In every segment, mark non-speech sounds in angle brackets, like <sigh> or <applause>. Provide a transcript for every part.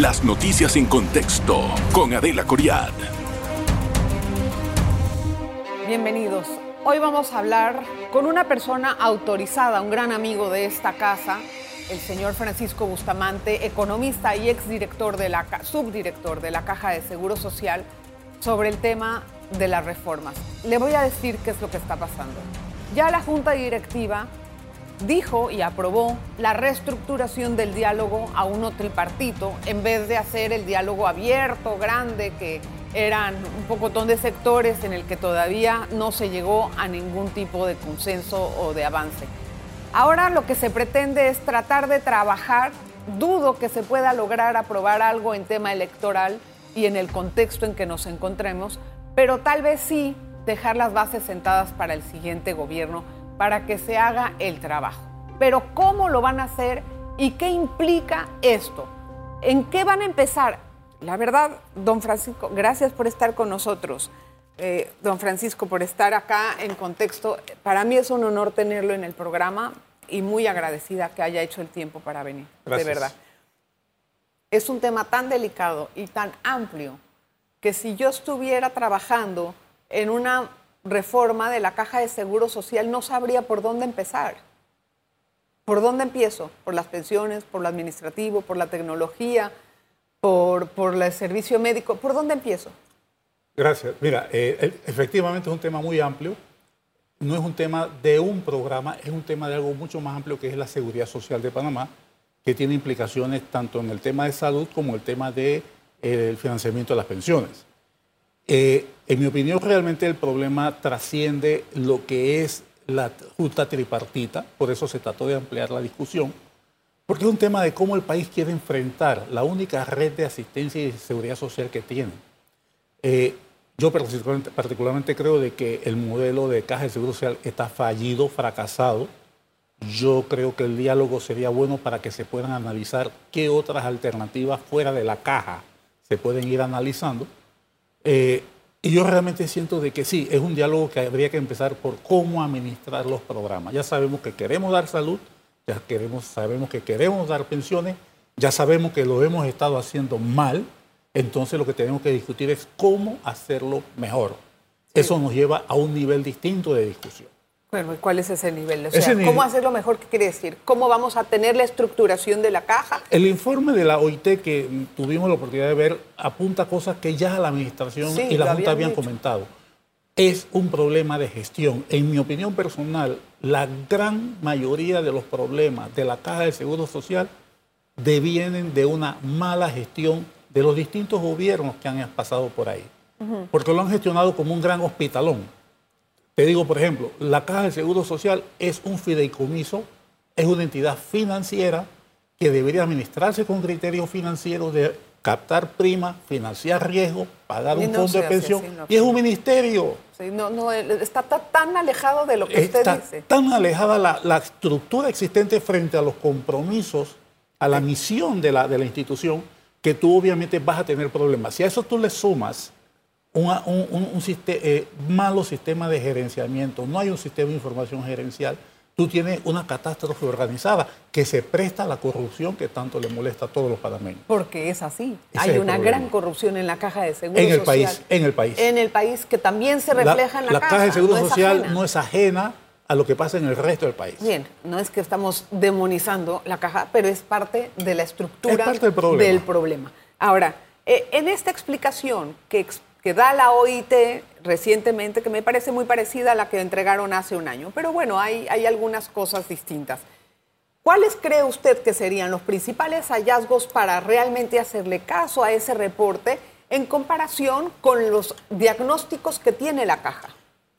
Las noticias en contexto con Adela Coriad. Bienvenidos. Hoy vamos a hablar con una persona autorizada, un gran amigo de esta casa, el señor Francisco Bustamante, economista y exdirector de la subdirector de la Caja de Seguro Social, sobre el tema de las reformas. Le voy a decir qué es lo que está pasando. Ya la Junta Directiva dijo y aprobó la reestructuración del diálogo a uno tripartito en vez de hacer el diálogo abierto, grande, que eran un pocotón de sectores en el que todavía no se llegó a ningún tipo de consenso o de avance. Ahora lo que se pretende es tratar de trabajar, dudo que se pueda lograr aprobar algo en tema electoral y en el contexto en que nos encontremos, pero tal vez sí dejar las bases sentadas para el siguiente gobierno para que se haga el trabajo. Pero ¿cómo lo van a hacer y qué implica esto? ¿En qué van a empezar? La verdad, don Francisco, gracias por estar con nosotros. Eh, don Francisco, por estar acá en contexto. Para mí es un honor tenerlo en el programa y muy agradecida que haya hecho el tiempo para venir, de verdad. Es un tema tan delicado y tan amplio que si yo estuviera trabajando en una reforma de la caja de seguro social no sabría por dónde empezar. ¿Por dónde empiezo? ¿Por las pensiones, por lo administrativo, por la tecnología, por, por el servicio médico? ¿Por dónde empiezo? Gracias. Mira, eh, efectivamente es un tema muy amplio. No es un tema de un programa, es un tema de algo mucho más amplio que es la seguridad social de Panamá, que tiene implicaciones tanto en el tema de salud como en el tema del de, eh, financiamiento de las pensiones. Eh, en mi opinión, realmente el problema trasciende lo que es la justa tripartita, por eso se trató de ampliar la discusión, porque es un tema de cómo el país quiere enfrentar la única red de asistencia y seguridad social que tiene. Eh, yo particularmente, creo de que el modelo de caja de seguro social está fallido, fracasado. Yo creo que el diálogo sería bueno para que se puedan analizar qué otras alternativas fuera de la caja se pueden ir analizando eh, y yo realmente siento de que sí, es un diálogo que habría que empezar por cómo administrar los programas. Ya sabemos que queremos dar salud, ya queremos, sabemos que queremos dar pensiones, ya sabemos que lo hemos estado haciendo mal, entonces lo que tenemos que discutir es cómo hacerlo mejor. Eso nos lleva a un nivel distinto de discusión. Bueno, ¿y cuál es ese nivel? O sea, ¿cómo hacerlo mejor? ¿Qué quiere decir? ¿Cómo vamos a tener la estructuración de la caja? El informe de la OIT que tuvimos la oportunidad de ver apunta cosas que ya la Administración y la Junta habían comentado. Es un problema de gestión. En mi opinión personal, la gran mayoría de los problemas de la caja de seguro social devienen de una mala gestión de los distintos gobiernos que han pasado por ahí. Porque lo han gestionado como un gran hospitalón te digo, por ejemplo, la Caja de Seguro Social es un fideicomiso, es una entidad financiera que debería administrarse con criterios financieros de captar prima, financiar riesgo, pagar un fondo de pensión. y es un ministerio. no, está tan alejado de lo que usted dice. Tan alejada la, estructura existente frente a los compromisos, a la misión de la, de la institución, que tú obviamente vas a tener problemas. Si a eso tú le sumas un, eh, malo sistema de gerenciamiento, no hay un sistema de información gerencial, tú tienes una catástrofe organizada que se presta a la corrupción que tanto le molesta a todos los panameños. Porque es así. hay una gran corrupción en la caja de seguro en el País, en el país. En el país que también se refleja en la, la caja. de seguro social no es ajena a lo que pasa en el resto del país. Bien, no es que estamos demonizando la caja, pero es parte de la estructura del, problema. Ahora, eh, en esta explicación que que da la OIT recientemente, que me parece muy parecida a la que entregaron hace un año. Pero bueno, hay, hay algunas cosas distintas. ¿Cuáles cree usted que serían los principales hallazgos para realmente hacerle caso a ese reporte en comparación con los diagnósticos que tiene la caja?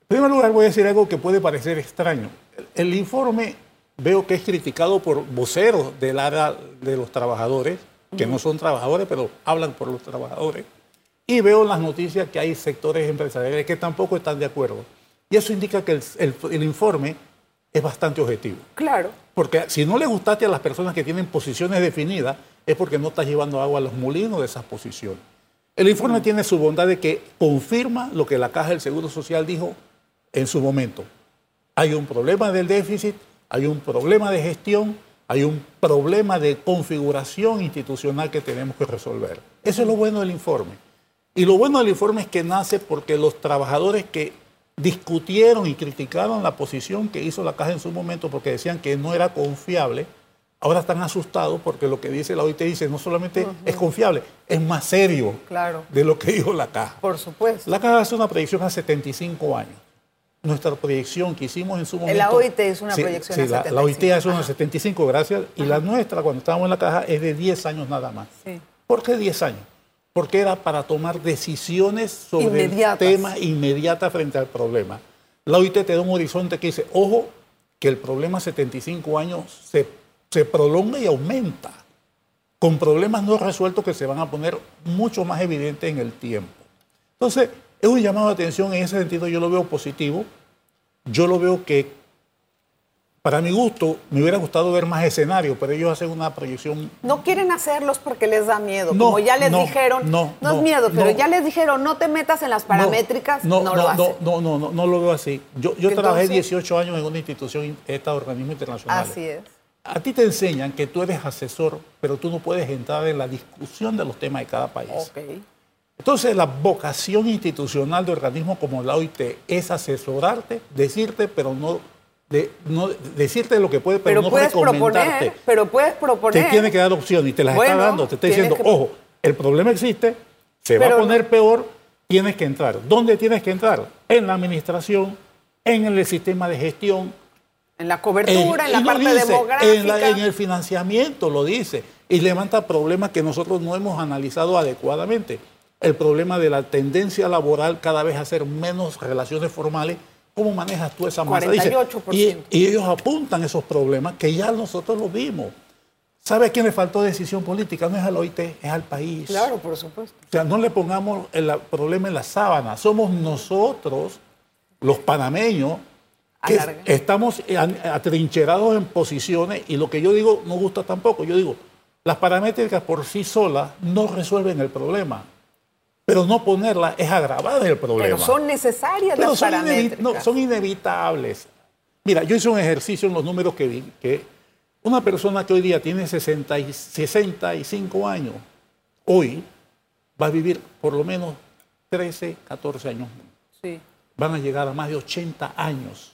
En primer lugar, voy a decir algo que puede parecer extraño. El informe veo que es criticado por voceros del área de los trabajadores, que no son trabajadores, pero hablan por los trabajadores y veo en las noticias que hay sectores empresariales que tampoco están de acuerdo. Y eso indica que el, informe es bastante objetivo. Claro. Porque si no le gustaste a las personas que tienen posiciones definidas, es porque no estás llevando agua a los molinos de esas posiciones. El informe mm. tiene su bondad de que confirma lo que la Caja del Seguro Social dijo en su momento. Hay un problema del déficit, hay un problema de gestión, hay un problema de configuración institucional que tenemos que resolver. Eso es lo bueno del informe. Y lo bueno del informe es que nace porque los trabajadores que discutieron y criticaron la posición que hizo la caja en su momento porque decían que no era confiable, ahora están asustados porque lo que dice la OIT dice no solamente es confiable, es más serio claro. de lo que dijo la caja. Por supuesto. La caja hace una predicción a 75 años. Nuestra proyección que hicimos en su momento... La OIT es una proyección sí, a 75. La, la OIT es una 75, gracias. Y la nuestra, cuando estábamos en la caja, es de 10 años nada más. Sí. ¿Por qué 10 años? Porque era para tomar decisiones sobre el tema inmediata frente al problema. La OIT te da un horizonte que dice, ojo, que el problema 75 años se se prolonga y aumenta, con problemas no resueltos que se van a poner mucho más evidentes en el tiempo. Entonces, es un llamado de atención en ese sentido, yo lo veo positivo, yo lo veo que, para mi gusto, me hubiera gustado ver más escenarios, pero ellos hacen una proyección... No quieren hacerlos porque les da miedo, como ya les dijeron, no, no, es miedo, pero ya les dijeron, no te metas en las paramétricas, no, lo hacen. No, no, no, no, lo veo así. Yo, yo trabajé 18 años en una institución, esta organismo internacional. Así es a ti te enseñan que tú eres asesor, pero tú no puedes entrar en la discusión de los temas de cada país. Entonces, la vocación institucional de organismos como la OIT es asesorarte, decirte, pero no, no decirte lo que puede, pero, pero no puedes proponer, pero puedes proponer. Te tiene que dar opciones y te las está dando. Te está diciendo, ojo, el problema existe, se va a poner peor, tienes que entrar. ¿Dónde tienes que entrar? En la administración, en el sistema de gestión, en la cobertura, en la parte demográfica. En, el financiamiento lo dice. Y levanta problemas que nosotros no hemos analizado adecuadamente. El problema de la tendencia laboral cada vez a hacer menos relaciones formales. ¿Cómo manejas tú esa masa? 48%. y, y, ellos apuntan esos problemas que ya nosotros los vimos. ¿Sabe a quién le faltó decisión política? No es al OIT, es al país. Claro, por supuesto. O sea, no le pongamos el problema en la sábana. Somos nosotros, los panameños, estamos atrincherados en posiciones y lo que yo digo no gusta tampoco. Yo digo, las paramétricas por sí solas no resuelven el problema, pero no ponerlas es agravar el problema. Pero son necesarias las son paramétricas. no, son inevitables. Mira, yo hice un ejercicio en los números que vi, que una persona que hoy día tiene 60 y 65 años, hoy va a vivir por lo menos 13, 14 años. Sí. Van a llegar a más de 80 años.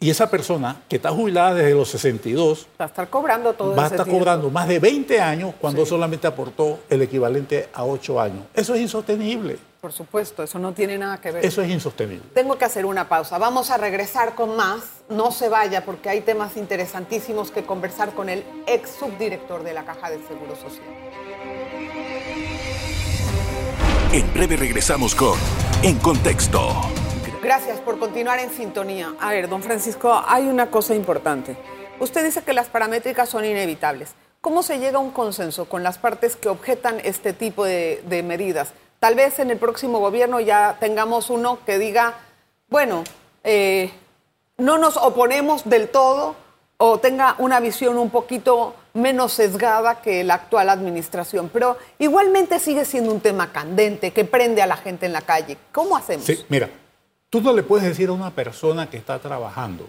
Y esa persona que está jubilada desde los 62 va a estar cobrando todo Va a estar cobrando más de 20 años cuando solamente aportó el equivalente a 8 años. Eso es insostenible. Por supuesto, eso no tiene nada que ver. Eso es insostenible. Tengo que hacer una pausa. Vamos a regresar con más. No se vaya porque hay temas interesantísimos que conversar con el ex subdirector de la Caja de Seguro Social. En breve regresamos con En Contexto. Gracias por continuar en sintonía. A ver, don Francisco, hay una cosa importante. Usted dice que las paramétricas son inevitables. ¿Cómo se llega a un consenso con las partes que objetan este tipo de, medidas? Tal vez en el próximo gobierno ya tengamos uno que diga, bueno, eh, no nos oponemos del todo o tenga una visión un poquito menos sesgada que la actual administración, pero igualmente sigue siendo un tema candente que prende a la gente en la calle. ¿Cómo hacemos? Sí, mira, Tú no le puedes decir a una persona que está trabajando,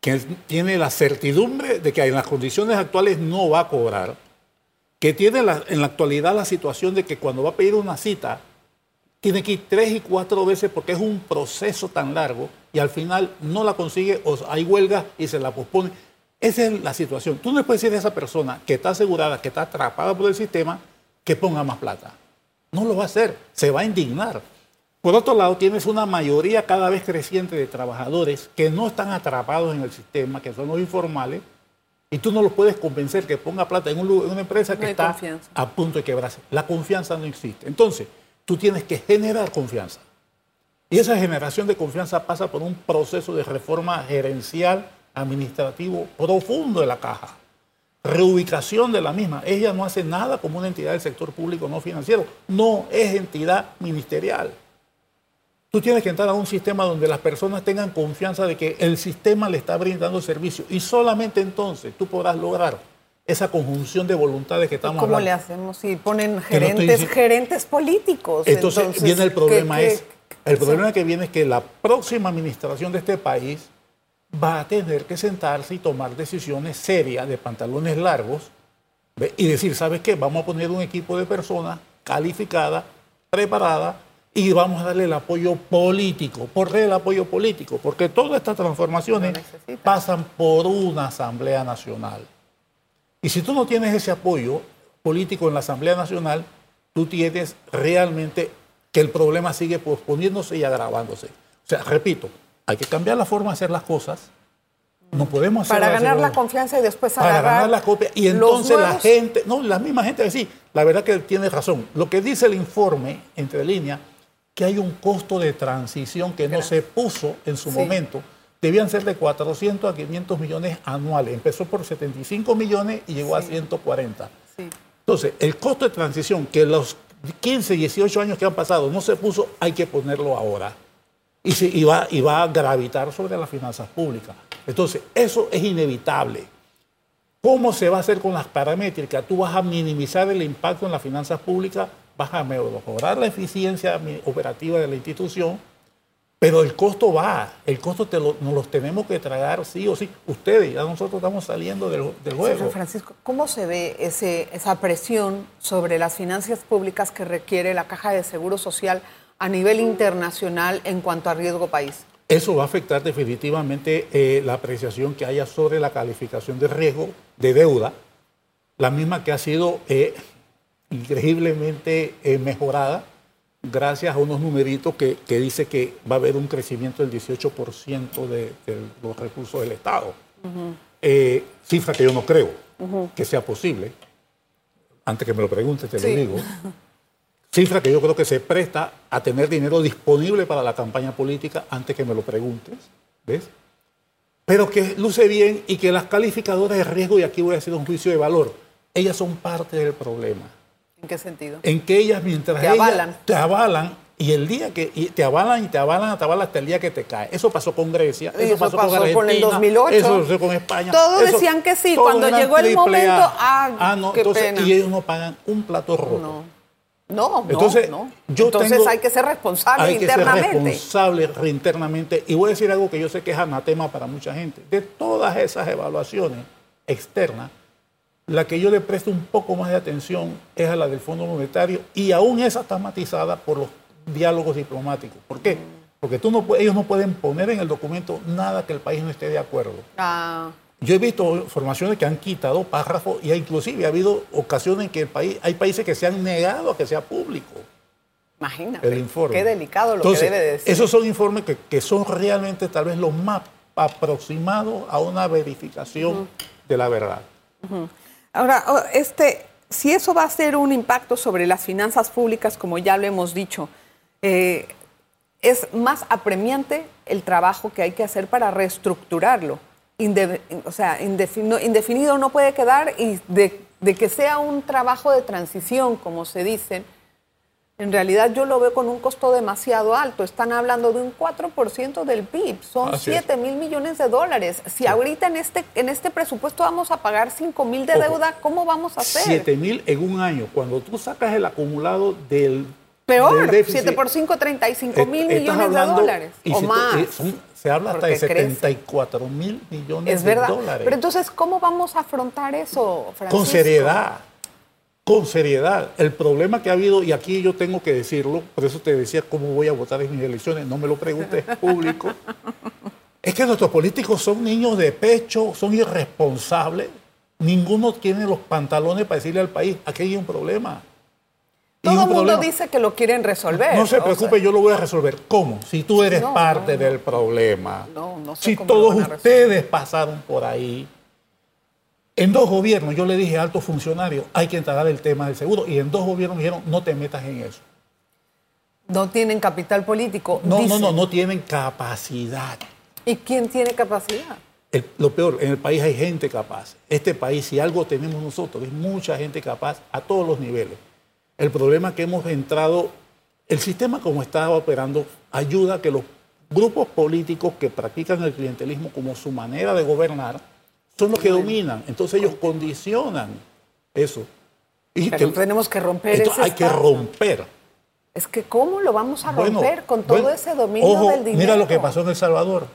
que tiene la certidumbre de que en las condiciones actuales no va a cobrar, que tiene en la actualidad la situación de que cuando va a pedir una cita, tiene que ir tres y cuatro veces porque es un proceso tan largo y al final no la consigue o hay huelga y se la pospone. Esa es la situación. Tú no le puedes decir a esa persona que está asegurada, que está atrapada por el sistema, que ponga más plata. No lo va a hacer, se va a indignar. Por otro lado, tienes una mayoría cada vez creciente de trabajadores que no están atrapados en el sistema, que son los informales, y tú no los puedes convencer que ponga plata en, una empresa que está a punto de quebrarse. La confianza no existe. Entonces, tú tienes que generar confianza. Y esa generación de confianza pasa por un proceso de reforma gerencial, administrativo profundo de la caja. Reubicación de la misma. Ella no hace nada como una entidad del sector público no financiero. No es entidad ministerial. Tú tienes que entrar a un sistema donde las personas tengan confianza de que el sistema le está brindando servicio y solamente entonces tú podrás lograr esa conjunción de voluntades que estamos ¿Cómo hablando. ¿Cómo le hacemos si ponen gerentes, gerentes políticos? Entonces, viene el problema es, el problema que viene es que la próxima administración de este país va a tener que sentarse y tomar decisiones serias de pantalones largos y decir, ¿sabes qué? Vamos a poner un equipo de personas calificadas, preparadas, y vamos a darle el apoyo político. ¿Por qué el apoyo político? Porque todas estas transformaciones pasan por una Asamblea Nacional. Y si tú no tienes ese apoyo político en la Asamblea Nacional, tú tienes realmente que el problema sigue posponiéndose y agravándose. O sea, repito, hay que cambiar la forma de hacer las cosas. No podemos hacer Para ganar la confianza y después agarrar Para ganar la copia. Y entonces la gente, no, la misma gente decir, la verdad que tiene razón. Lo que dice el informe, entre líneas, que hay un costo de transición que no se puso en su momento. Debían ser de 400 a 500 millones anuales. Empezó por 75 millones y llegó a 140. Entonces, el costo de transición que los 15, 18 años que han pasado no se puso, hay que ponerlo ahora. Y, va, y va a gravitar sobre las finanzas públicas. Entonces, eso es inevitable. ¿Cómo se va a hacer con las paramétricas? Tú vas a minimizar el impacto en las finanzas públicas vas a mejorar la eficiencia operativa de la institución, pero el costo va, el costo te lo, nos los tenemos que tragar sí o sí. Ustedes, ya nosotros estamos saliendo del, del juego. Francisco, ¿cómo se ve ese, esa presión sobre las finanzas públicas que requiere la Caja de Seguro Social a nivel internacional en cuanto a riesgo país? Eso va a afectar definitivamente eh, la apreciación que haya sobre la calificación de riesgo de deuda, la misma que ha sido eh, increíblemente eh, mejorada gracias a unos numeritos que, que, dice que va a haber un crecimiento del 18% de, los recursos del Estado. Eh, cifra que yo no creo que sea posible. Antes que me lo preguntes, te lo digo. <laughs> Cifra que yo creo que se presta a tener dinero disponible para la campaña política antes que me lo preguntes. ¿Ves? Pero que luce bien y que las calificadoras de riesgo, y aquí voy a hacer un juicio de valor, ellas son parte del problema. ¿En qué sentido? En que ellas, mientras te avalan. te avalan, y el día que te avalan y te avalan, te avalan hasta el día que te cae. Eso pasó con Grecia, eso, pasó, con Argentina, con el 2008. Eso pasó con España. Todos decían que sí, cuando llegó el momento, ah, ah no, qué entonces, Y ellos no pagan un plato rojo. No. No, entonces, no, Yo entonces hay que ser responsable hay internamente. Hay que ser responsable internamente. Y voy a decir algo que yo sé que es anatema para mucha gente. De todas esas evaluaciones externas, la que yo le presto un poco más de atención es a la del Fondo Monetario y aún esa está matizada por los diálogos diplomáticos. ¿Por qué? Porque tú no, ellos no pueden poner en el documento nada que el país no esté de acuerdo. Ah. Yo he visto informaciones que han quitado párrafos y inclusive ha habido ocasiones en que el país, hay países que se han negado a que sea público. Imagínate. El informe. Qué delicado lo que debe decir. Esos son informes que, son realmente tal vez los más aproximados a una verificación de la verdad. Ahora, oh, este, si eso va a ser un impacto sobre las finanzas públicas, como ya lo hemos dicho, eh, es más apremiante el trabajo que hay que hacer para reestructurarlo. o sea, indefinido, no puede quedar y de que sea un trabajo de transición, como se dice, en realidad yo lo veo con un costo demasiado alto. Están hablando de un 4% del PIB. Son 7 mil millones de dólares. Si ahorita en este, en este presupuesto vamos a pagar 5 mil de deuda, ¿cómo vamos a hacer? 7 mil en un año. Cuando tú sacas el acumulado del... Peor, 7 por 5, 35 mil millones de dólares. o más. se habla hasta de 74 mil millones es verdad. de dólares. Pero entonces, ¿cómo vamos a afrontar eso, Francisco? Con seriedad con seriedad. El problema que ha habido, y aquí yo tengo que decirlo, por eso te decía cómo voy a votar en mis elecciones, no me lo preguntes <laughs> público, es que nuestros políticos son niños de pecho, son irresponsables. Ninguno tiene los pantalones para decirle al país, aquí hay un problema. Todo el mundo dice que lo quieren resolver. No se preocupe, yo lo voy a resolver. ¿Cómo? Si tú eres parte del problema. si todos ustedes pasaron por ahí, en dos gobiernos yo le dije a altos funcionarios, hay que entregar el tema del seguro, y en dos gobiernos dijeron, no te metas en eso. No tienen capital político. No, no, no, no tienen capacidad. ¿Y quién tiene capacidad? lo peor, en el país hay gente capaz. Este país, si algo tenemos nosotros, es mucha gente capaz a todos los niveles. El problema es que hemos entrado, el sistema como está operando ayuda a que los grupos políticos que practican el clientelismo como su manera de gobernar, son los que dominan. Entonces ellos condicionan eso. Y tenemos que romper eso. Hay que romper. Es que ¿cómo lo vamos a romper con todo ese dominio del dinero? Mira lo que pasó en El Salvador.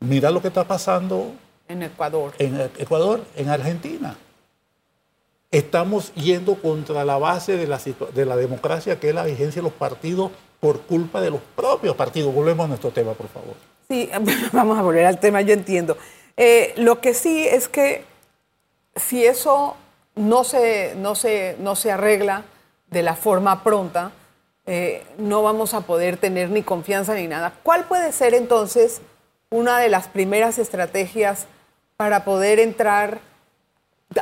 Mira lo que está pasando en Ecuador. En Ecuador, en Argentina. Estamos yendo contra la base de la, de la democracia, que es la vigencia de los partidos por culpa de los propios partidos. Volvemos a nuestro tema, por favor. Sí, <laughs> vamos a volver al tema, yo entiendo. Eh, lo que sí es que si eso no se, no se, no se arregla de la forma pronta, eh, no vamos a poder tener ni confianza ni nada. ¿Cuál puede ser entonces una de las primeras estrategias para poder entrar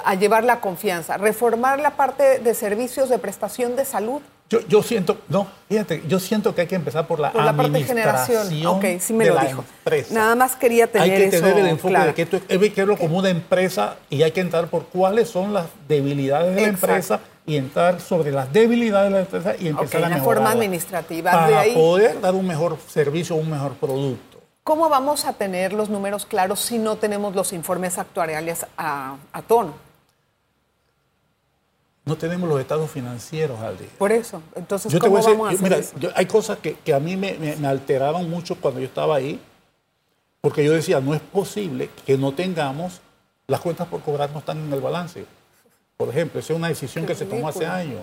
a llevar la confianza? ¿Reformar la parte de servicios de prestación de salud? Yo, yo siento, no, fíjate, yo siento que hay que empezar por la, por la parte de generación. Ok, sí me lo dijo. Nada más quería tener Hay que tener el enfoque de que esto que verlo como una empresa y hay que entrar por cuáles son las debilidades de la empresa y entrar sobre las debilidades de la empresa y empezar okay, a mejorar. forma administrativa. Para poder dar un mejor servicio, un mejor producto. ¿Cómo vamos a tener los números claros si no tenemos los informes actuariales a, a tono? No tenemos los estados financieros al día. Por eso, entonces, ¿cómo vamos a hacer mira, hay cosas que, a mí me, me, alteraron mucho cuando yo estaba ahí, porque yo decía, no es posible que no tengamos, las cuentas por cobrar no están en el balance. Por ejemplo, esa es una decisión que se tomó hace años.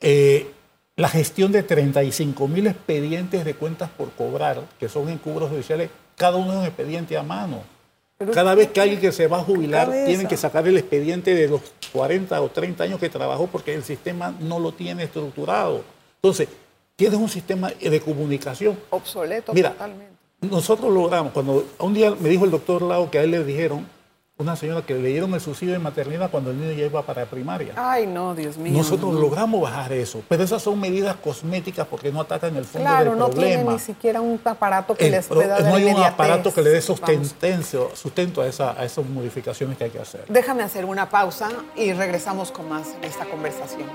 Eh, la gestión de 35 mil expedientes de cuentas por cobrar, que son en cubros judiciales, cada uno es un expediente a mano. Cada vez que alguien que se va a jubilar, tienen que sacar el expediente de los 40 o 30 años que trabajó porque el sistema no lo tiene estructurado. Entonces, tienes un sistema de comunicación. Obsoleto Mira, totalmente. Nosotros logramos, cuando un día me dijo el doctor Lau que a él le dijeron, una señora que le dieron el subsidio de maternidad cuando el niño ya iba para primaria. Ay, no, Dios mío. Nosotros logramos bajar eso, pero esas son medidas cosméticas porque no atacan el fondo claro, del problema. Claro, no tiene ni siquiera un aparato que les pueda dar No hay un aparato que le dé sustento, sustento a, esa, a esas modificaciones que hay que hacer. Déjame hacer una pausa y regresamos con más de esta conversación.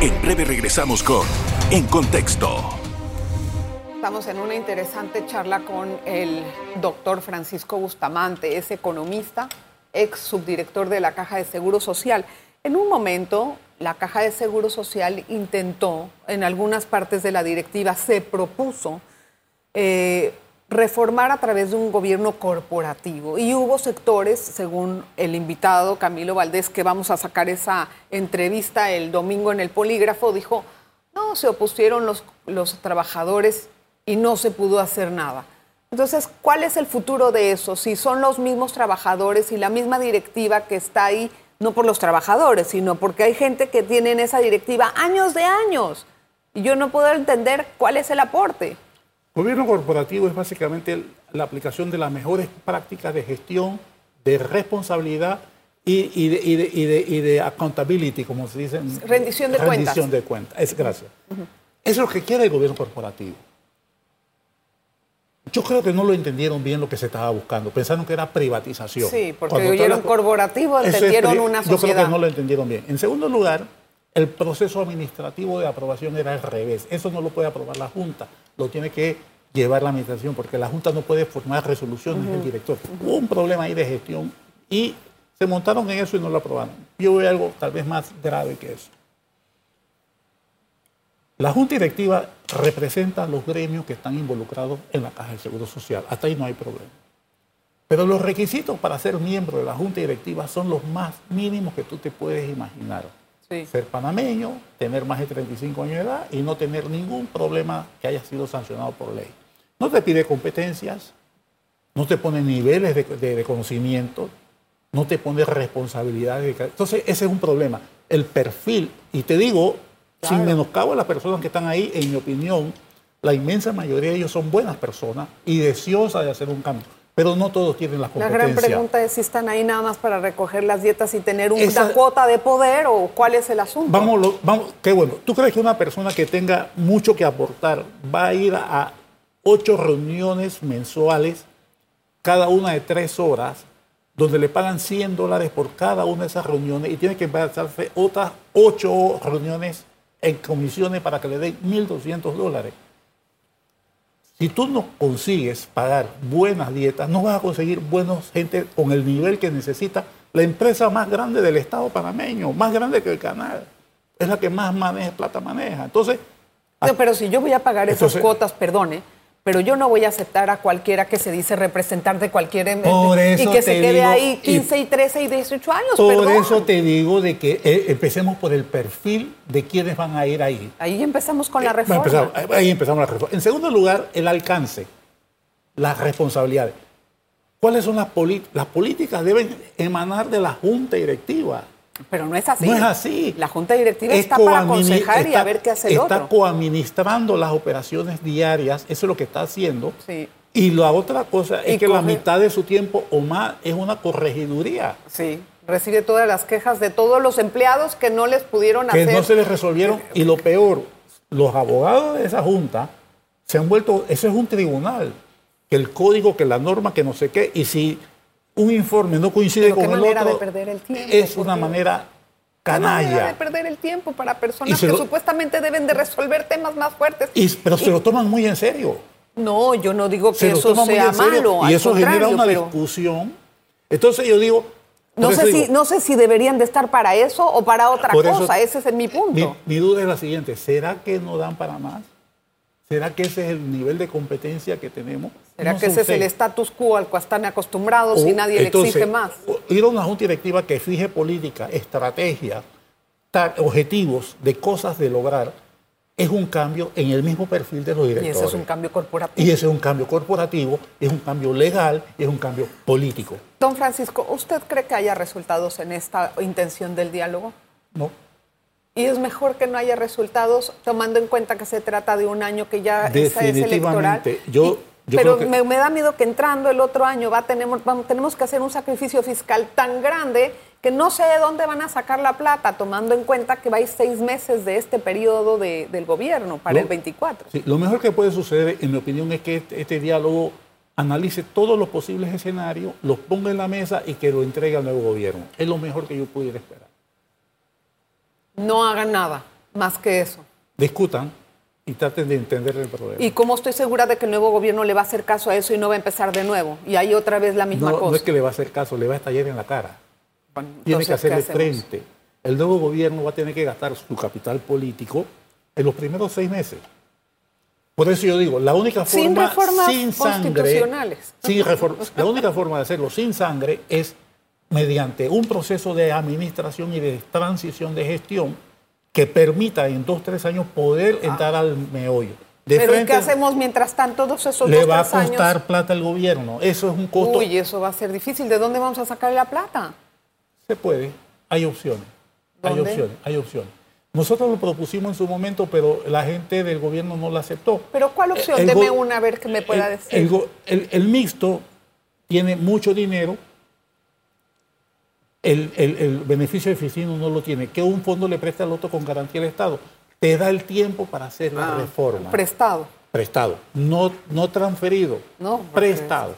En breve regresamos con En Contexto. Estamos en una interesante charla con el doctor Francisco Bustamante, es economista, ex subdirector de la Caja de Seguro Social. En un momento, la Caja de Seguro Social intentó, en algunas partes de la directiva, se propuso eh, reformar a través de un gobierno corporativo. Y hubo sectores, según el invitado Camilo Valdés, que vamos a sacar esa entrevista el domingo en el polígrafo, dijo, no, se opusieron los, los trabajadores y no se pudo hacer nada. Entonces, ¿cuál es el futuro de eso? Si son los mismos trabajadores y la misma directiva que está ahí, no por los trabajadores, sino porque hay gente que tiene en esa directiva años de años. Y yo no puedo entender cuál es el aporte. Gobierno corporativo es básicamente la aplicación de las mejores prácticas de gestión, de responsabilidad y, de, accountability, como se dice. Rendición de cuentas. Rendición de cuentas. Es, gracias. Eso es lo que quiere el gobierno corporativo. Yo creo que no lo entendieron bien lo que se estaba buscando. Pensaron que era privatización. Sí, porque oyeron corporativo, entendieron una sociedad. Yo creo que no lo entendieron bien. En segundo lugar, el proceso administrativo de aprobación era al revés. Eso no lo puede aprobar la Junta, lo tiene que llevar la administración, porque la Junta no puede formar resoluciones del director. Hubo un problema ahí de gestión y se montaron en eso y no lo aprobaron. Yo veo algo tal vez más grave que eso. La Junta Directiva representa a los gremios que están involucrados en la Caja de Seguro Social. Hasta ahí no hay problema. Pero los requisitos para ser miembro de la Junta Directiva son los más mínimos que tú te puedes imaginar. Ser panameño, tener más de 35 años de edad y no tener ningún problema que haya sido sancionado por ley. No te pide competencias, no te pone niveles de, de conocimiento, no te pone responsabilidades. Entonces, ese es un problema. El perfil, y te digo, sin menoscabo a las personas que están ahí, en mi opinión, la inmensa mayoría de ellos son buenas personas y deseosas de hacer un cambio. Pero no todos tienen las competencias. La gran pregunta es si están ahí nada más para recoger las dietas y tener una cuota de poder o cuál es el asunto. Vamos, vamos, qué bueno. ¿Tú crees que una persona que tenga mucho que aportar va a ir a ocho reuniones mensuales, cada una de tres horas, donde le pagan 100 dólares por cada una de esas reuniones y tiene que hacerse otras ocho reuniones en comisiones para que le den 1.200 dólares. Si tú no consigues pagar buenas dietas, no vas a conseguir buenos gente con el nivel que necesita la empresa más grande del Estado panameño, más grande que el canal. Es la que más maneja, plata maneja. Entonces, pero si yo voy a pagar esas cuotas, perdone, pero yo no voy a aceptar a cualquiera que se dice representar de cualquier por eso y que se quede digo, ahí 15 y 13 y 18 años. Por perdón. eso te digo de que eh, empecemos por el perfil de quienes van a ir ahí. Ahí empezamos con la Eh, reforma. empezamos- ahí empezamos la reforma. En segundo lugar, el alcance, las responsabilidades. ¿Cuáles son las políticas? Las políticas deben emanar de la junta directiva. Pero no es así. No es así. La junta directiva Es está para aconsejar y está- a ver qué hace el Está otro. coadministrando las operaciones diarias, eso es lo que está haciendo. Sí. Y la otra cosa es Y que la mitad de su tiempo o más es una corregiduría. Sí. Recibe todas las quejas de todos los empleados que no les pudieron que hacer. no se les resolvieron. Y lo peor, los abogados de esa junta se han vuelto, eso es un tribunal, que el código, que la norma, que no sé qué, y si un informe no coincide con el manera otro, de perder el tiempo, es una Dios. manera Qué manera de canalla. perder el tiempo para personas que supuestamente deben de resolver temas más fuertes. Y- pero se lo toman muy en serio. No, yo no digo que Se eso sea malo. Y eso genera una pero discusión. Entonces yo digo... No sé, si, no sé si deberían de estar para eso o para otra Por eso- cosa. Ese es mi punto. Mi, mi duda es la siguiente, ¿será que no dan para más? ¿Será que ese es el nivel de competencia que tenemos? ¿Será No que ese es el status quo al cual están acostumbrados y O, nadie entonces, le exige más? Ir a una junta directiva que fije política, estrategia, objetivos de cosas de lograr, es un cambio en el mismo perfil de los Y directores. ese es un cambio corporativo. Y ese es un cambio corporativo, es un cambio legal y es un cambio político. Don Francisco, ¿usted cree que haya resultados en esta intención del diálogo? ¿no? Y es mejor que no haya resultados, tomando en cuenta que se trata de un año que ya es- es electoral. Yo- Y- yo pero que- me, me da miedo que entrando el otro año va, tenemos, vamos, tenemos que hacer un sacrificio fiscal tan grande que no sé de dónde van a sacar la plata, tomando en cuenta que va a ir seis meses de este periodo de- del gobierno para Lo- el 24. Sí, lo mejor que puede suceder, en mi opinión, es que este, este diálogo analice todos los posibles escenarios, los ponga en la mesa y que lo entregue al nuevo gobierno. Es lo mejor que yo pudiera esperar. No hagan nada más que eso. Discutan y traten de entender el problema. ¿Y cómo estoy segura de que el nuevo gobierno le va a hacer caso a eso y no va a empezar de nuevo? Y ahí otra vez la misma no, cosa. no es que le va a hacer caso, le va a estallar en la cara. Bueno, Tiene entonces, que hacerle frente. El nuevo gobierno va a tener que gastar su capital político en los primeros seis meses. Por eso yo digo, la única Sin forma reformas sin sangre, constitucionales. sin refor- la única forma de hacerlo sin sangre es mediante un proceso de administración y de transición de gestión que permita en dos tres años poder entrar al meollo. De Ah. Pero ¿y frente, qué hacemos mientras tanto todos esos le dos, va a años? costar plata al gobierno. Eso es un costo. Uy, eso va a ser difícil. ¿De dónde vamos a sacar la plata? Se puede, hay opciones. Hay ¿Dónde? opciones, hay opciones. Nosotros lo propusimos en su momento, pero la gente del gobierno no lo aceptó. ¿Pero cuál opción? El Deme una a ver que me pueda el, decir. el mixto tiene mucho dinero, el, el- el beneficio de oficina no lo tiene. Que un fondo le presta al otro con garantía del Estado. Te da el tiempo para hacer la Ah, reforma. Prestado. prestado, no, no transferido, No, prestado.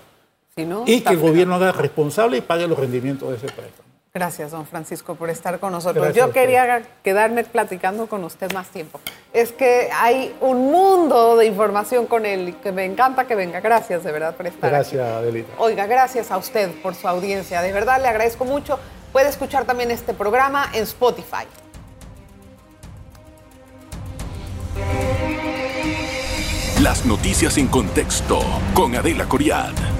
Si no, Y que el gobierno haga responsable y pague los rendimientos de ese préstamo. Gracias, don Francisco, por estar con nosotros. Gracias Yo quería quedarme platicando con usted más tiempo. Es que hay un mundo de información con él y que me encanta que venga. Gracias, de verdad, por estar aquí. Gracias, Adelita. Oiga, gracias a usted por su audiencia. De verdad le agradezco mucho. Puede escuchar también este programa en Spotify. Las noticias en contexto con Adela Coriad.